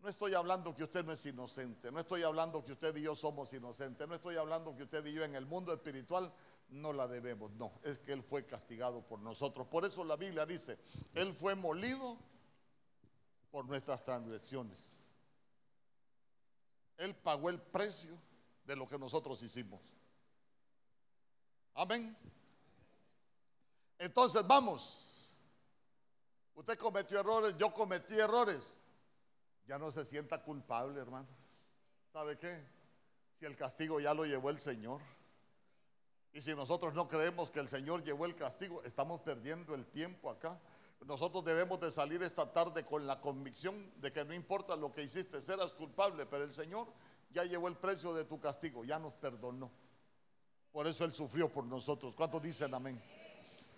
No estoy hablando que usted no es inocente, no estoy hablando que usted y yo somos inocentes, no estoy hablando que usted y yo en el mundo espiritual no la debemos, no, es que Él fue castigado por nosotros. Por eso la Biblia dice, Él fue molido por nuestras transgresiones. Él pagó el precio de lo que nosotros hicimos. Amén. Entonces vamos. Usted cometió errores, yo cometí errores. Ya no se sienta culpable, hermano. ¿Sabe qué? Si el castigo ya lo llevó el Señor. Y si nosotros no creemos que el Señor llevó el castigo, estamos perdiendo el tiempo acá. Nosotros debemos de salir esta tarde con la convicción de que no importa lo que hiciste, serás culpable, pero el Señor ya llevó el precio de tu castigo, ya nos perdonó. Por eso Él sufrió por nosotros. ¿Cuántos dicen amén?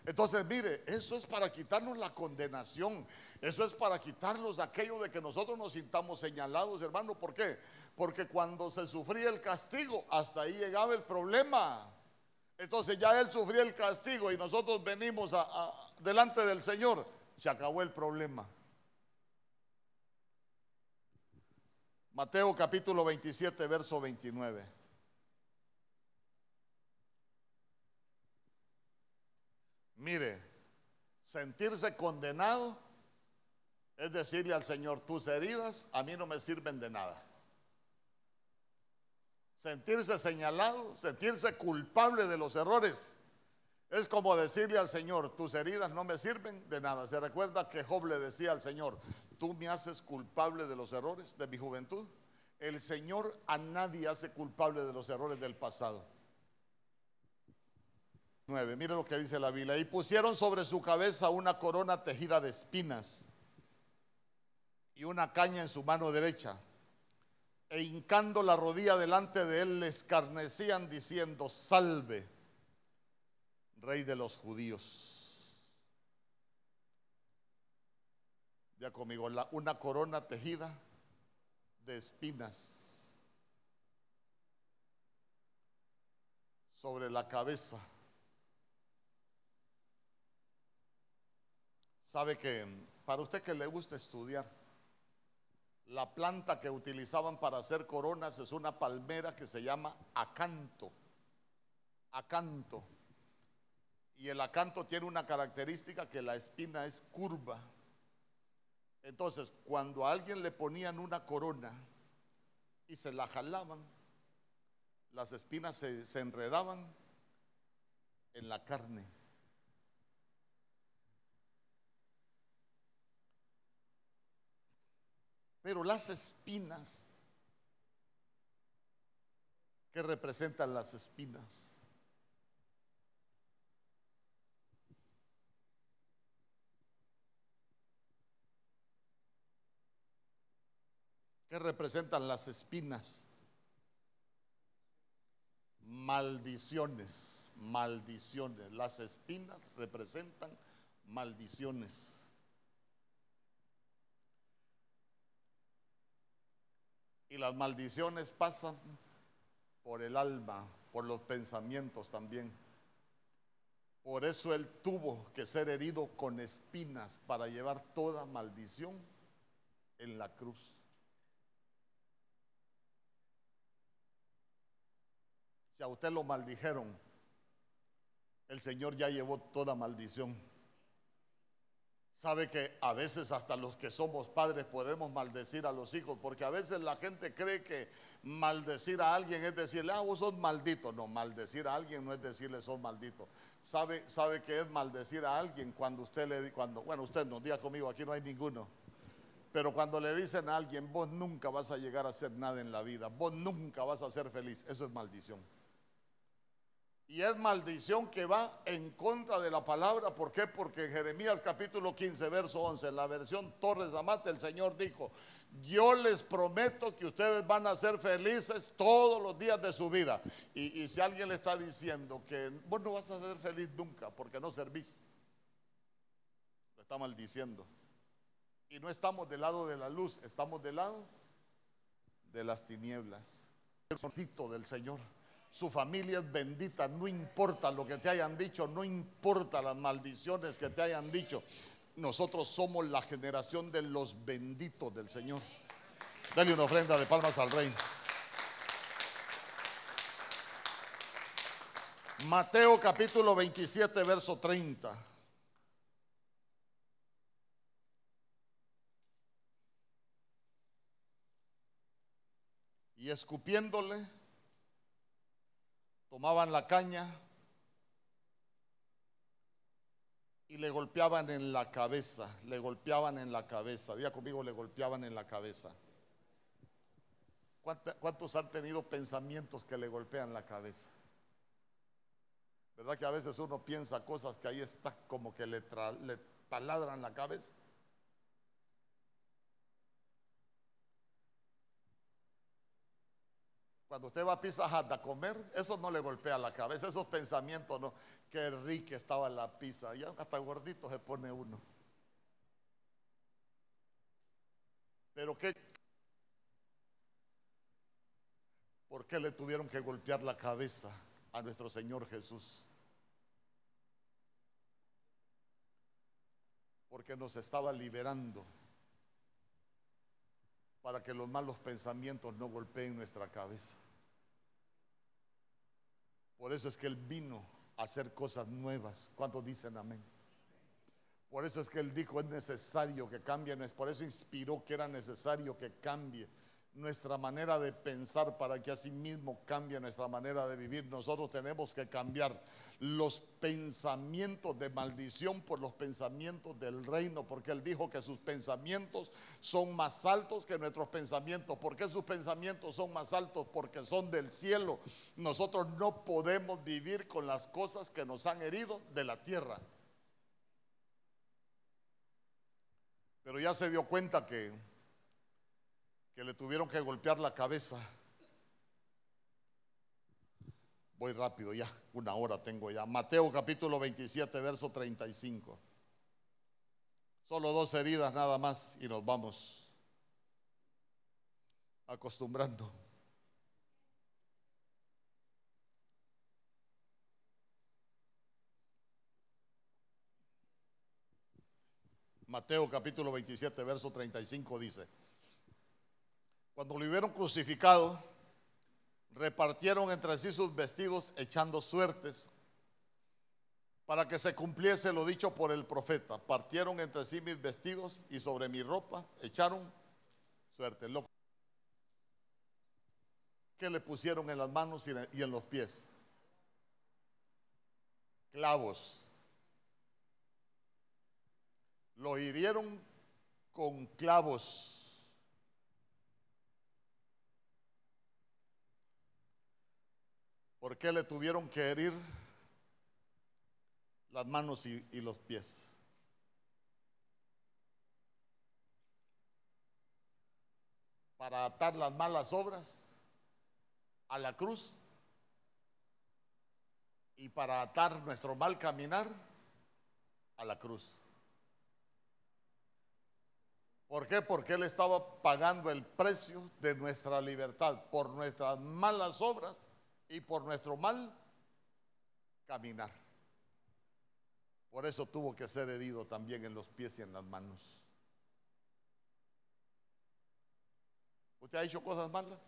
Entonces, mire, eso es para quitarnos la condenación. Eso es para quitarnos aquello de que nosotros nos sintamos señalados, hermano. ¿Por qué? Porque cuando se sufría el castigo, hasta ahí llegaba el problema. Entonces ya él sufría el castigo y nosotros venimos delante del Señor. Se acabó el problema. Mateo capítulo 27, verso 29. Mire, sentirse condenado es decirle al Señor, tus heridas a mí no me sirven de nada. Sentirse señalado, sentirse culpable de los errores, es como decirle al Señor, tus heridas no me sirven de nada. Se recuerda que Job le decía al Señor, tú me haces culpable de los errores de mi juventud. El Señor a nadie hace culpable de los errores del pasado. 9. Mire lo que dice la Biblia. Y pusieron sobre su cabeza una corona tejida de espinas y una caña en su mano derecha. e hincando la rodilla delante de él le escarnecían diciendo, salve, rey de los judíos. Ya conmigo, una corona tejida de espinas sobre la cabeza. Sabe que para usted que le gusta estudiar, la planta que utilizaban para hacer coronas es una palmera que se llama acanto. Acanto. Y el acanto tiene una característica que la espina es curva. Entonces, cuando a alguien le ponían una corona y se la jalaban, las espinas se, se enredaban en la carne. Pero las espinas, ¿qué representan las espinas? ¿Qué representan las espinas? Maldiciones, maldiciones. Las espinas representan maldiciones. Y las maldiciones pasan por el alma, por los pensamientos también. Por eso él tuvo que ser herido con espinas para llevar toda maldición en la cruz. Si a usted lo maldijeron, el Señor ya llevó toda maldición. Sabe que a veces hasta los que somos padres podemos maldecir a los hijos, porque a veces la gente cree que maldecir a alguien es decirle, ah, vos sos maldito. No, maldecir a alguien no es decirle sos maldito. Sabe, sabe que es maldecir a alguien cuando usted le cuando, bueno, usted no diga conmigo, aquí no hay ninguno. Pero cuando le dicen a alguien, vos nunca vas a llegar a hacer nada en la vida, vos nunca vas a ser feliz, eso es maldición. Y es maldición que va en contra de la palabra. ¿Por qué? Porque en Jeremías capítulo 15, verso 11, en la versión Torres Amate, el Señor dijo, yo les prometo que ustedes van a ser felices todos los días de su vida. Y, si alguien le está diciendo que vos no vas a ser feliz nunca porque no servís, lo está maldiciendo. Y no estamos del lado de la luz, estamos del lado de las tinieblas. El del Señor. Su familia es bendita, no importa lo que te hayan dicho, no importa las maldiciones que te hayan dicho. Nosotros somos la generación de los benditos del Señor. Dale una ofrenda de palmas al rey. Mateo capítulo 27, verso 30. Y escupiéndole, tomaban la caña y le golpeaban en la cabeza, le golpeaban en la cabeza. Día conmigo, le golpeaban en la cabeza. ¿Cuántos han tenido pensamientos que le golpean la cabeza? ¿Verdad que a veces uno piensa cosas que ahí está como que le, le taladran la cabeza? Cuando usted va a Pizza Hut a comer, eso no le golpea la cabeza, esos pensamientos, no, qué rica estaba la pizza, ya hasta gordito se pone uno. Pero qué, ¿por qué le tuvieron que golpear la cabeza a nuestro Señor Jesús? Porque nos estaba liberando para que los malos pensamientos no golpeen nuestra cabeza. Por eso es que Él vino a hacer cosas nuevas. ¿Cuántos dicen amén? Por eso es que Él dijo, es necesario que cambie, por eso inspiró que era necesario que cambie nuestra manera de pensar para que así mismo cambie nuestra manera de vivir. Nosotros tenemos que cambiar los pensamientos de maldición por los pensamientos del reino, porque Él dijo que sus pensamientos son más altos que nuestros pensamientos. ¿Por qué sus pensamientos son más altos? Porque son del cielo. Nosotros no podemos vivir con las cosas que nos han herido de la tierra. Pero ya se dio cuenta que que le tuvieron que golpear la cabeza. Voy rápido ya, una hora tengo ya. Mateo capítulo 27, verso 35. Solo dos heridas nada más y nos vamos acostumbrando. Mateo capítulo 27, verso 35 dice, cuando lo hubieron crucificado, repartieron entre sí sus vestidos echando suertes para que se cumpliese lo dicho por el profeta. Partieron entre sí mis vestidos y sobre mi ropa echaron suerte. ¿Qué le pusieron en las manos y en los pies? Clavos. Lo hirieron con clavos. ¿Por qué le tuvieron que herir las manos y, los pies? Para atar las malas obras a la cruz y para atar nuestro mal caminar a la cruz. ¿Por qué? Porque Él estaba pagando el precio de nuestra libertad por nuestras malas obras y por nuestro mal caminar. Por eso tuvo que ser herido también en los pies y en las manos. ¿Usted ha hecho cosas malas?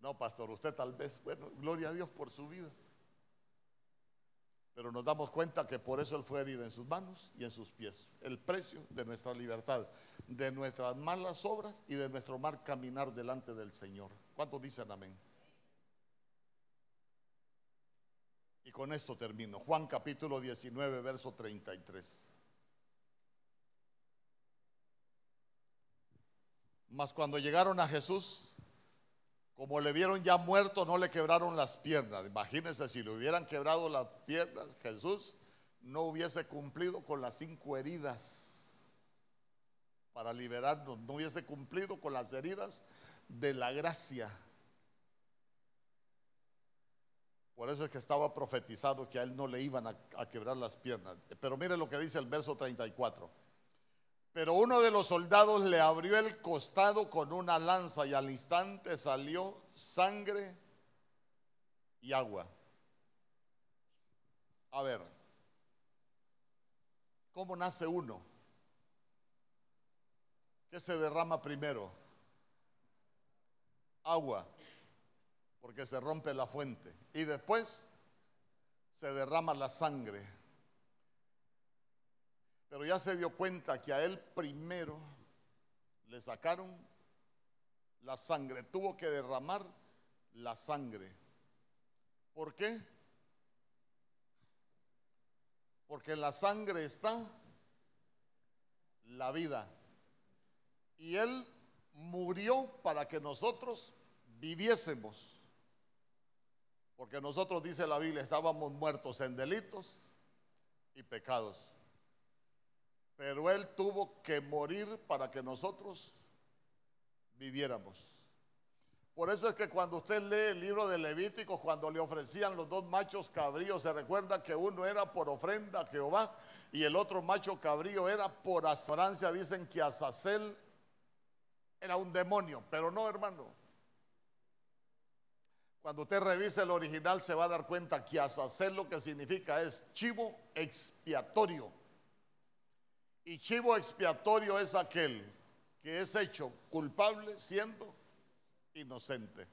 No, pastor, usted tal vez, bueno, gloria a Dios por su vida. Pero nos damos cuenta que por eso Él fue herido en sus manos y en sus pies. El precio de nuestra libertad, de nuestras malas obras y de nuestro mal caminar delante del Señor. ¿Cuántos dicen amén? Y con esto termino. Juan capítulo 19, verso 33. Mas cuando llegaron a Jesús, como le vieron ya muerto, no le quebraron las piernas. Imagínense si le hubieran quebrado las piernas, Jesús no hubiese cumplido con las cinco heridas para liberarnos, no hubiese cumplido con las heridas de la gracia. Por eso es que estaba profetizado que a él no le iban a, quebrar las piernas. Pero mire lo que dice el verso 34. Pero uno de los soldados le abrió el costado con una lanza y al instante salió sangre y agua. A ver, ¿cómo nace uno? ¿Qué se derrama primero? Agua, porque se rompe la fuente. Y después se derrama la sangre pero ya se dio cuenta que a él primero le sacaron la sangre, tuvo que derramar la sangre. ¿Por qué? Porque en la sangre está la vida. Y Él murió para que nosotros viviésemos. Porque nosotros, dice la Biblia, estábamos muertos en delitos y pecados. Pero Él tuvo que morir para que nosotros viviéramos. Por eso es que cuando usted lee el libro de Levítico, cuando le ofrecían los dos machos cabríos, se recuerda que uno era por ofrenda a Jehová y el otro macho cabrío era por asorancia. Dicen que Azazel era un demonio, pero no, hermano. Cuando usted revise el original se va a dar cuenta que Azazel lo que significa es chivo expiatorio. Y chivo expiatorio es aquel que es hecho culpable siendo inocente.